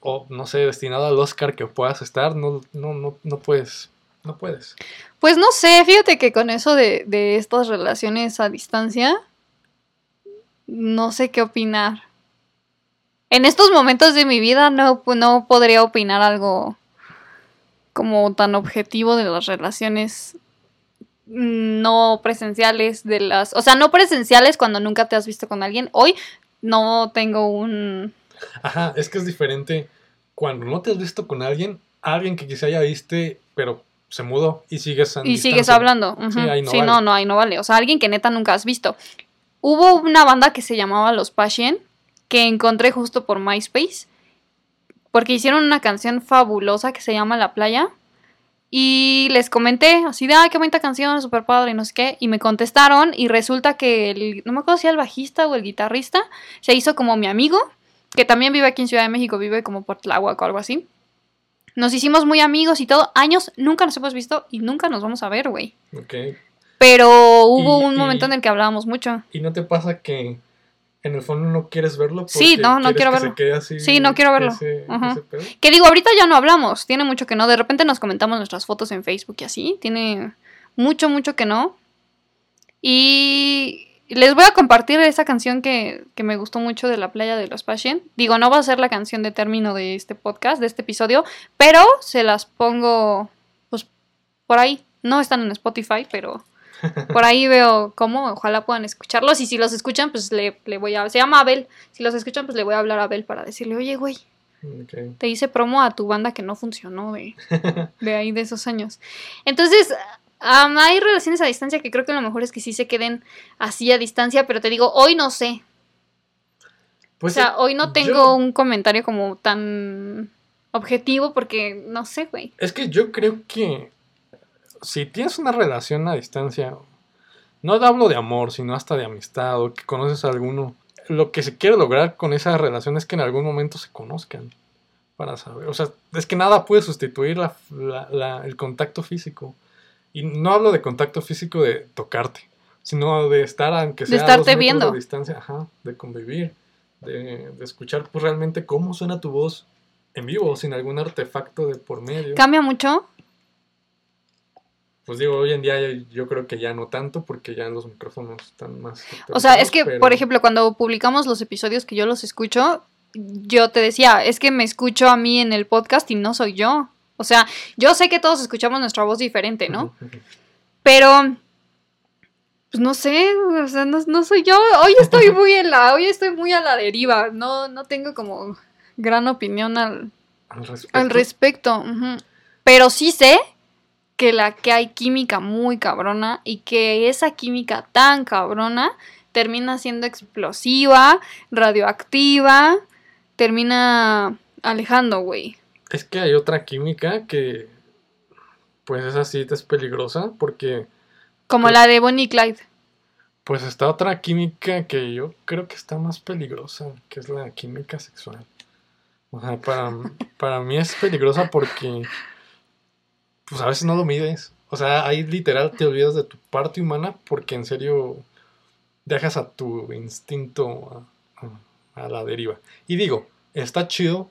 o no sé, destinado al Oscar que puedas estar, no, no, no, no puedes, no puedes. Pues no sé, fíjate que con eso de, de estas relaciones a distancia, no sé qué opinar. En estos momentos de mi vida no, no podría opinar algo como tan objetivo de las relaciones no presenciales de las, o sea, no presenciales cuando nunca te has visto con alguien. Hoy no tengo un Ajá, es que es diferente cuando no te has visto con alguien, alguien que quizá ya viste, pero se mudó y sigues Y sigues hablando. Sí, ahí no Sí, vale. no, no, ahí no vale. O sea, alguien que neta nunca has visto. Hubo una banda que se llamaba Los Passion que encontré justo por MySpace. Porque hicieron una canción fabulosa que se llama La Playa. Y les comenté así de, ay, qué bonita canción, súper padre, y no sé qué. Y me contestaron y resulta que el, no me acuerdo si era el bajista o el guitarrista, se hizo como mi amigo, que también vive aquí en Ciudad de México, vive como por Tláhuac o algo así. Nos hicimos muy amigos y todo. Años nunca nos hemos visto y nunca nos vamos a ver, güey. Ok. Pero hubo Y- un y- momento en el que hablábamos mucho. ¿Y no te pasa que en el fondo no quieres verlo? Sí, porque no, no quieres quiero que verlo. se quede así Sí, no quiero verlo. ese- ese? Que digo, ahorita ya no hablamos. Tiene mucho que no. De repente nos comentamos nuestras fotos en Facebook y así. Tiene mucho, mucho que no. Y les voy a compartir esa canción que, que me gustó mucho de la playa de los Passion. Digo, no va a ser la canción de término de este podcast, de este episodio, pero se las pongo pues por ahí. No están en Spotify, pero por ahí veo cómo. Ojalá puedan escucharlos. Y si los escuchan, pues le, le voy a. Se llama Abel. Si los escuchan, pues le voy a hablar a Abel para decirle, oye, güey, te hice promo a tu banda que no funcionó de, de ahí de esos años. Entonces, hay relaciones a distancia que creo que lo mejor es que sí se queden así a distancia, pero te digo, hoy no sé. Pues o sea, eh, hoy no tengo yo- un comentario como tan objetivo porque no sé, güey. Es que yo creo que si tienes una relación a distancia, no hablo de amor, sino hasta de amistad o que conoces a alguno, lo que se quiere lograr con esa relación es que en algún momento se conozcan para saber. O sea, es que nada puede sustituir la- la- la- el contacto físico. Y no hablo de contacto físico de tocarte, sino de estar, aunque De sea a estarte dos metros viendo. de distancia, ajá, de convivir, de, de escuchar pues, realmente cómo suena tu voz en vivo, sin algún artefacto de por medio. ¿Cambia mucho? Pues digo, hoy en día yo creo que ya no tanto porque ya los micrófonos están más... O sea, es que, pero- por ejemplo, cuando publicamos los episodios que yo los escucho, yo te decía, es que me escucho a mí en el podcast y no soy yo. O sea, yo sé que todos escuchamos nuestra voz diferente, ¿no? Pero, pues no sé, o sea, no, no soy yo. Hoy estoy muy en la, hoy estoy muy a la deriva. No, no tengo como gran opinión al, Al respecto. al respecto. ujú. Pero sí sé que la que hay química muy cabrona y que esa química tan cabrona termina siendo explosiva, radioactiva, termina alejando, güey. Es que hay otra química que, pues esa sí es peligrosa porque, Como Pues- la de Bonnie y Clyde. pues está otra química que yo creo que está más peligrosa, que es la química sexual. O sea, para, para mí es peligrosa porque, pues a veces no lo mides. O sea, ahí literal te olvidas de tu parte humana porque en serio dejas a tu instinto a, la deriva. Y digo, está chido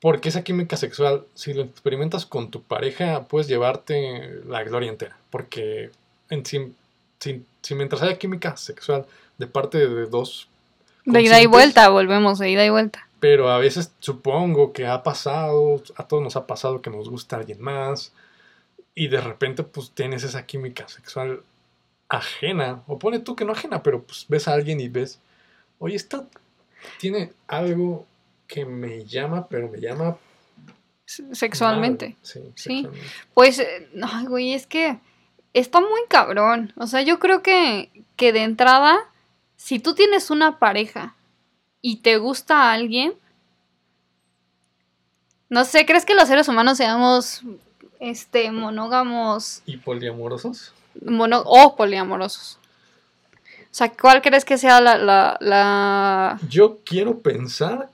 porque esa química sexual, si lo experimentas con tu pareja, puedes llevarte la gloria entera. Porque en, si, si- si mientras haya química sexual de parte de dos De ida y vuelta, volvemos, de ida y vuelta. Pero a veces supongo que ha pasado, a todos nos ha pasado que nos gusta alguien más y de repente pues tienes esa química sexual ajena, o pone tú que no ajena, pero pues ves a alguien y ves, oye, esta tiene algo que me llama, pero me llama Sexualmente. mal". Sí, Sí. sexualmente. Pues, eh, ay, güey, es que está muy cabrón. O sea, yo creo que, que de entrada, si tú tienes una pareja y te gusta a alguien, no sé, ¿crees que los seres humanos seamos este monógamos ¿Y poliamorosos? mono o poliamorosos? O sea, ¿cuál crees que sea la, la, la... Yo quiero pensar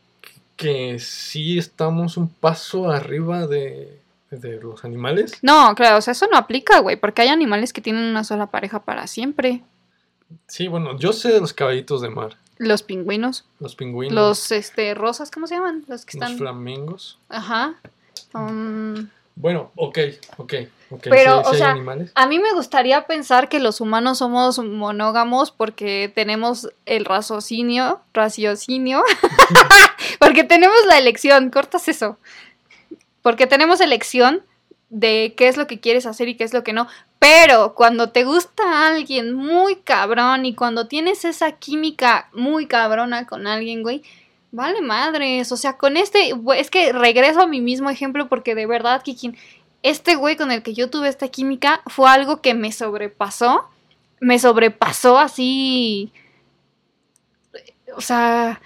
que sí estamos un paso arriba de, de los animales. No, claro, o sea, eso no aplica, güey, porque hay animales que tienen una sola pareja para siempre. Sí, bueno, yo sé de los caballitos de mar, Los pingüinos, los pingüinos, los este rosas, ¿cómo se llaman? Los que los están flamingos. Ajá. Um, Bueno, ok, ok, ok. Pero, sí, o sí sea, animales. a mí me gustaría pensar que los humanos somos monógamos porque tenemos el raciocinio, raciocinio, porque tenemos la elección, cortas eso, porque tenemos elección de qué es lo que quieres hacer y qué es lo que no, pero cuando te gusta alguien muy cabrón y cuando tienes esa química muy cabrona con alguien, güey, vale madres, o sea, con este, es que regreso a mi mismo ejemplo porque de verdad, Kikin, este güey con el que yo tuve esta química fue algo que me sobrepasó, me sobrepasó así, o sea,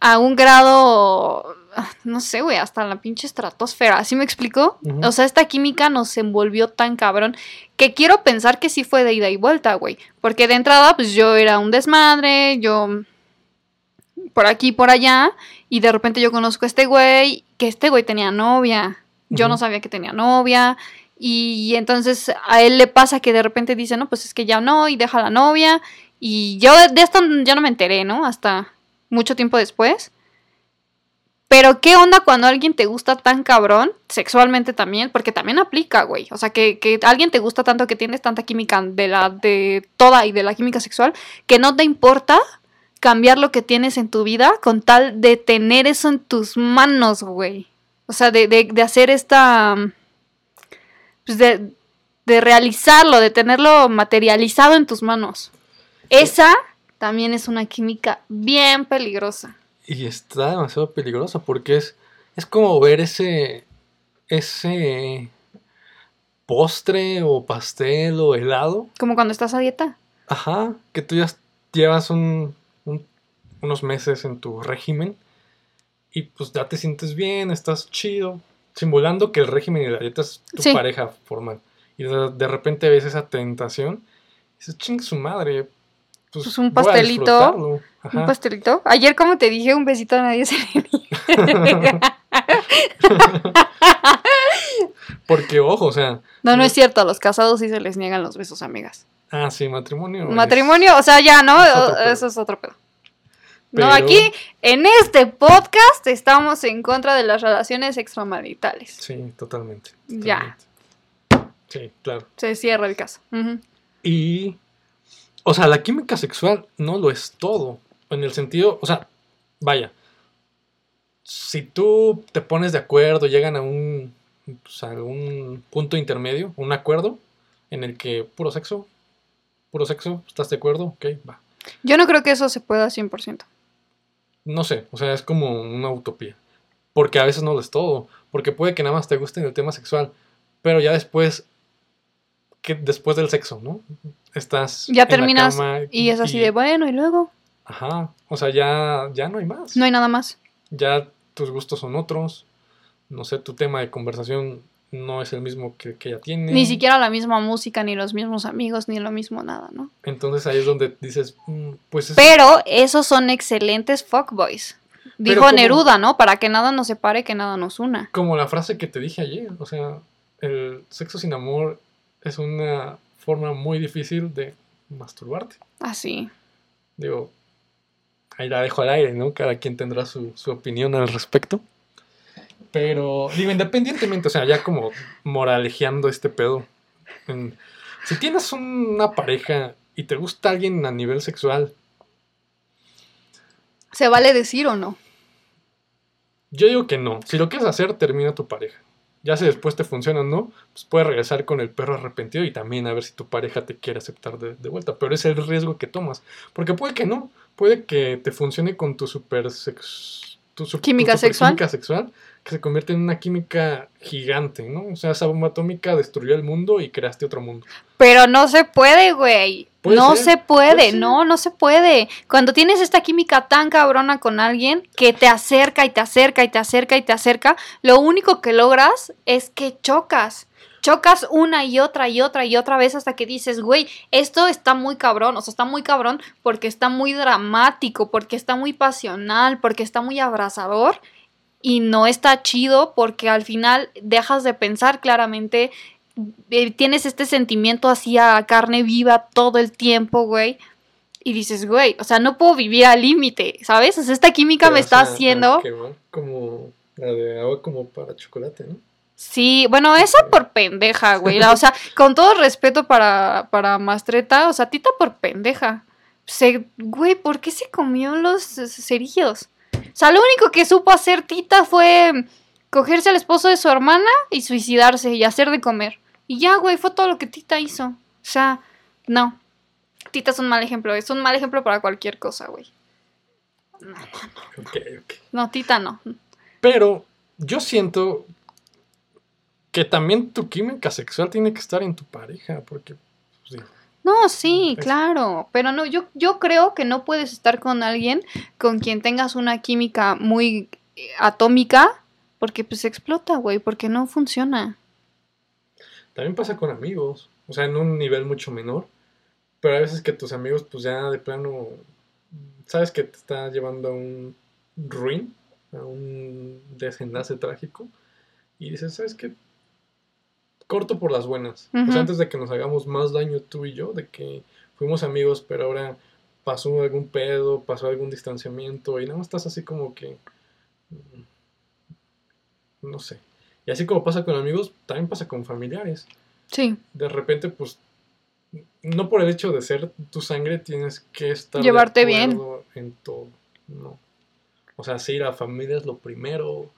a un grado, no sé, güey, hasta la pinche estratosfera, ¿así me explico? O sea, esta química nos envolvió tan cabrón que quiero pensar que sí fue de ida y vuelta, güey, porque de entrada, pues yo era un desmadre, yo por aquí, por allá, y de repente yo conozco a este güey, que este güey tenía novia, yo no sabía que tenía novia. Y entonces a él le pasa que de repente dice, no, pues es que ya no, y deja a la novia. Y yo de, de esto ya no me enteré, ¿no? Hasta mucho tiempo después. Pero ¿qué onda cuando alguien te gusta tan cabrón, sexualmente también? Porque también aplica, güey. O sea, que, que alguien te gusta tanto, que tienes tanta química de la de toda y de la química sexual, que no te importa cambiar lo que tienes en tu vida con tal de tener eso en tus manos, güey. O sea, de, de, de hacer esta... Pues de, de realizarlo, de tenerlo materializado en tus manos. Esa también es una química bien peligrosa. Y está demasiado peligroso porque es, es como ver ese, ese postre o pastel o helado. Como cuando estás a dieta. Ajá, que tú ya llevas un, un- unos meses en tu régimen y pues ya te sientes bien, estás chido, simulando que el régimen y la dieta es tu Sí. pareja formal. Y de, de repente ves esa tentación y dices, ching su madre. Pues, Pues un pastelito, disfrutarlo". Ajá. Un pastelito. Ayer, como te dije, un besito a nadie se le niega. Porque, ojo, o sea, No, no es cierto. A los casados sí se les niegan los besos, amigas. ah, sí, matrimonio. es- Matrimonio, o sea, ya, ¿no? es. Eso es otro pedo. Pero- No, aquí, en este podcast, estamos en contra de las relaciones extramaritales. Sí, totalmente. Ya. Sí, claro. Se cierra el caso. Y, o sea, la química sexual no lo es todo. En el sentido, o sea, vaya, si tú te pones de acuerdo, llegan a un, pues, a un punto intermedio, un acuerdo, en el que puro sexo, puro sexo, ¿estás de acuerdo? Ok, va. Yo no creo que eso se pueda 100%. No sé, o sea, es como una utopía. Porque a veces no lo es todo. Porque puede que nada más te guste el tema sexual, pero ya después, que después del sexo, ¿no? Estás. Ya en la terminas Y es así de, bueno, y luego Ajá, o sea, ya, ya no hay más. no hay nada más. Ya tus gustos son otros. No sé, tu tema de conversación no es el mismo que, que ella tiene. Ni siquiera la misma música, ni los mismos amigos, ni lo mismo nada, ¿no? Entonces ahí es donde dices, mm, pues es- Pero esos son excelentes fuckboys. Dijo como- Neruda, ¿no? Para que nada nos separe, que nada nos una. como la frase que te dije ayer. O sea, el sexo sin amor es una forma muy difícil de masturbarte. Así. Digo, ahí la dejo al aire, ¿no? Cada quien tendrá su, su opinión al respecto. Pero, digo, independientemente, o sea, ya como moralejeando este pedo. en- si tienes una pareja y te gusta alguien a nivel sexual, ¿Se vale decir o no? Yo digo que no. Si lo quieres hacer, termina tu pareja. Ya si después te funciona o no, pues puedes regresar con el perro arrepentido y también a ver si tu pareja te quiere aceptar de, vuelta. Pero es el riesgo que tomas. Porque puede que no. Puede que te funcione con tu super sex, tu su- Química sexual. química sexual, que se convierte en una química gigante, ¿no? O sea, esa bomba atómica destruyó el mundo y creaste otro mundo. Pero no se puede, güey. No ser, se puede, no, no se puede. Cuando tienes esta química tan cabrona con alguien que te acerca y te acerca y te acerca y te acerca, lo único que logras es que chocas. Chocas una y otra y otra y otra vez hasta que dices, güey, esto está muy cabrón, o sea, está muy cabrón porque está muy dramático, porque está muy pasional, porque está muy abrazador y no está chido porque al final dejas de pensar claramente, eh, tienes este sentimiento así a carne viva todo el tiempo, güey. Y dices, güey, o sea, no puedo vivir al límite, ¿sabes? O sea, esta química me vas está a- a haciendo... quemar como la de agua como para chocolate, ¿no? Sí, bueno, esa por pendeja, güey. La- O sea, con todo respeto para, para Mastreta, o sea, Tita por pendeja. Se, güey, ¿por qué se comió los cerillos? O sea, lo único que supo hacer Tita fue cogerse al esposo de su hermana y suicidarse y hacer de comer. Y ya, güey, fue todo lo que Tita hizo. O sea, no. Tita es un mal ejemplo, es un mal ejemplo para cualquier cosa, güey. No, Tita no. Pero yo siento que también tu química sexual tiene que estar en tu pareja, porque pues, No, sí, Es- claro, pero no, yo, yo creo que no puedes estar con alguien con quien tengas una química muy eh, atómica, porque pues explota, güey, porque no funciona. también pasa con amigos, o sea, en un nivel mucho menor, pero a veces que tus amigos pues ya de plano, sabes que te está llevando a un ruin, a un desenlace trágico, y dices, ¿sabes qué? Corto por las buenas. Sea, antes de que nos hagamos más daño tú y yo, de que fuimos amigos, pero ahora pasó algún pedo, pasó algún distanciamiento, y nada más estás así como que... mm, No sé. Y así como pasa con amigos, también pasa con familiares Sí, de repente, pues, no por el hecho de ser tu sangre tienes que estar de Llevarte bien. en todo, no. O sea, sí, la familia es lo primero.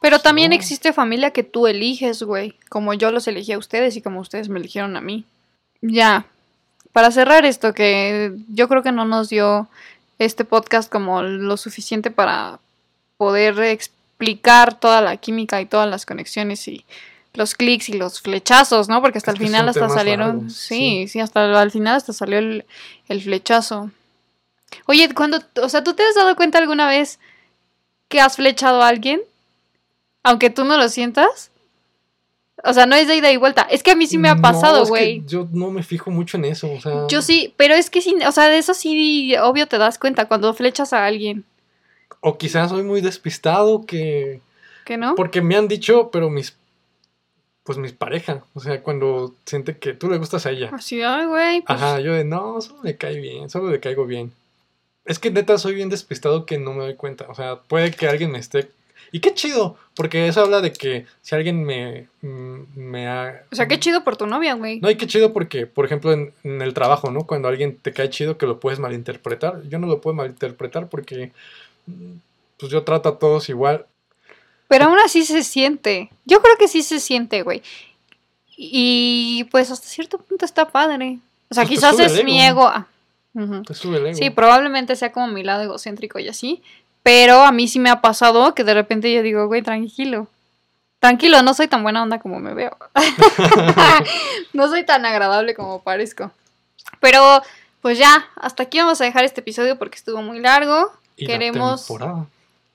Pero también No. existe familia que tú eliges, güey, como yo los elegí a ustedes y como ustedes me eligieron a mí. Ya, para cerrar esto, que yo creo que no nos dio este podcast como lo suficiente para poder explicar toda la química y todas las conexiones y los clics y los flechazos, ¿no? Porque hasta Es el final hasta salieron, largos, sí, sí. sí, hasta al final hasta salió el, el flechazo. Oye, cuando, o sea, ¿tú te has dado cuenta alguna vez que has flechado a alguien? Aunque tú no lo sientas. O sea, no es de ida y vuelta. Es que a mí sí me ha pasado, güey. Yo no me fijo mucho en eso, o sea. Yo sí, pero es que sí, o sea, de eso sí, obvio te das cuenta cuando flechas a alguien, O quizás soy muy despistado que. ¿que no? Porque me han dicho, pero mis. Pues mis parejas. O sea, cuando siente que tú le gustas a ella. Así, ay, güey. pues, Ajá, yo de no, solo le cae bien, solo le caigo bien. Es que neta soy bien despistado que no me doy cuenta. O sea, puede que alguien me esté. Y qué chido, porque eso habla de que si alguien me. mm, me ha... O sea, qué chido por tu novia, güey. No, y qué chido porque, por ejemplo, en, en el trabajo, ¿no? Cuando alguien te cae chido que lo puedes malinterpretar. Yo no lo puedo malinterpretar porque. mm, Pues yo trato a todos igual. Pero aún así se siente. Yo creo que sí se siente, güey. Y pues hasta cierto punto está padre. O sea, Pues quizás es mi ego. ego. ah, ujú. Te sube el ego. Sí, probablemente sea como mi lado egocéntrico y así. Pero a mí sí me ha pasado que de repente yo digo, güey, tranquilo. Tranquilo, no soy tan buena onda como me veo. no soy tan agradable como parezco. Pero, pues ya, hasta aquí vamos a dejar este episodio porque estuvo muy largo. Y queremos-.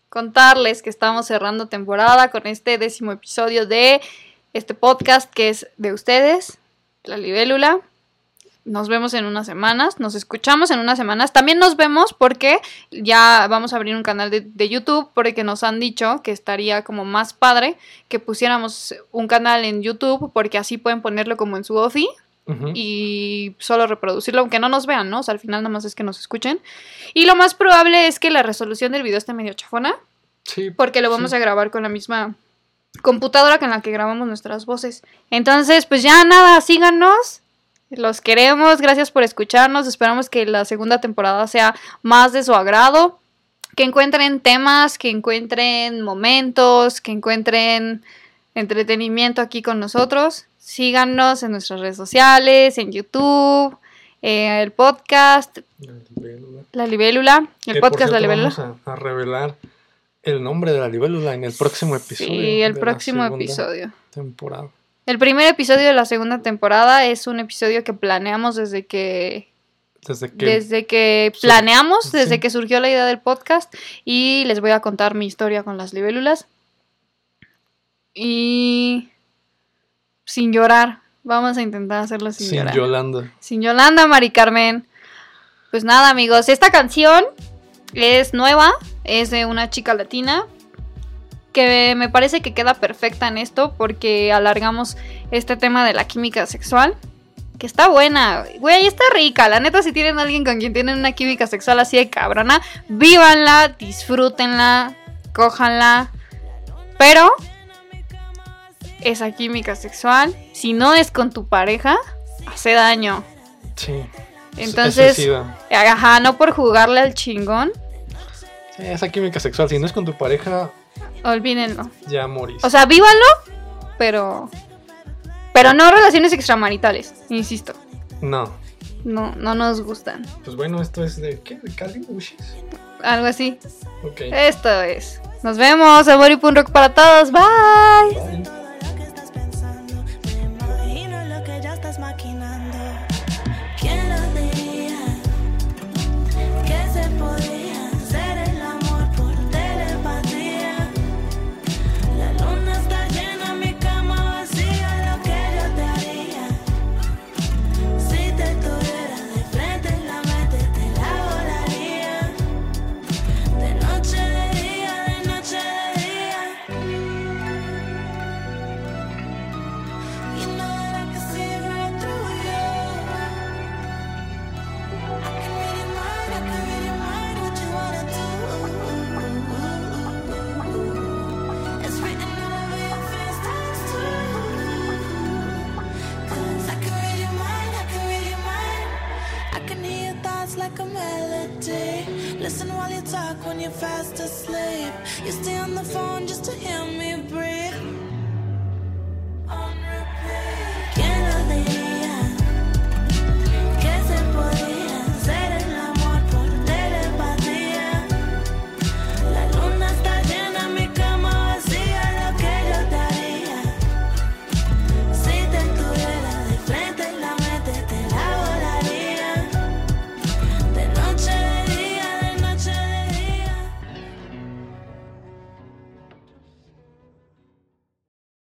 Contarles que estamos cerrando temporada con este décimo episodio de este podcast que es de ustedes, La Libélula. Nos vemos en unas semanas, nos escuchamos en unas semanas. También nos vemos porque ya vamos a abrir un canal de, de YouTube porque nos han dicho que estaría como más padre que pusiéramos un canal en YouTube porque así pueden ponerlo como en su ofi y solo reproducirlo, aunque no nos vean, ¿no? O sea, al final nada más es que nos escuchen. Y lo más probable es que la resolución del video esté medio chafona Sí, porque lo vamos Sí. a grabar con la misma computadora con la que grabamos nuestras voces. Entonces, pues ya nada, síganos. Los queremos, gracias por escucharnos. Esperamos que la segunda temporada sea más de su agrado. que encuentren temas, que encuentren momentos, que encuentren entretenimiento aquí con nosotros. Síganos en nuestras redes sociales, en YouTube, eh, el podcast, La libélula. La Libélula, el Que, podcast La Libélula. Vamos a, a revelar el nombre de la libélula en el próximo episodio. Sí, el próximo episodio. Temporada. El primer episodio de la segunda temporada es un episodio que planeamos desde que Desde que. desde que planeamos, sí. desde que surgió la idea del podcast y les voy a contar mi historia con las libélulas. Y sin llorar, vamos a intentar hacerlo sin, Sin llorar. Yolanda. Sin Yolanda, Mari Carmen. Pues nada, amigos, esta canción es nueva, es de una chica latina que me parece que queda perfecta en esto porque alargamos este tema de la química sexual. Que está buena, güey, está rica. La neta, si tienen a alguien con quien tienen una química sexual así de cabrona, vívanla, disfrútenla, cójanla. Pero esa química sexual, si no es con tu pareja, hace daño. Sí. Entonces, ajá, no por jugarle al chingón, Sí, esa química sexual, si no es con tu pareja, olvídenlo. ya morís. O sea, vívanlo, pero. Pero no relaciones extramaritales, insisto. no. No, no nos gustan. Pues bueno, esto es de. ¿Qué? ¿De Cali? Ushis. Algo así. Ok. Esto es. Nos vemos. Amor y pun rock para todos. Bye. Bye.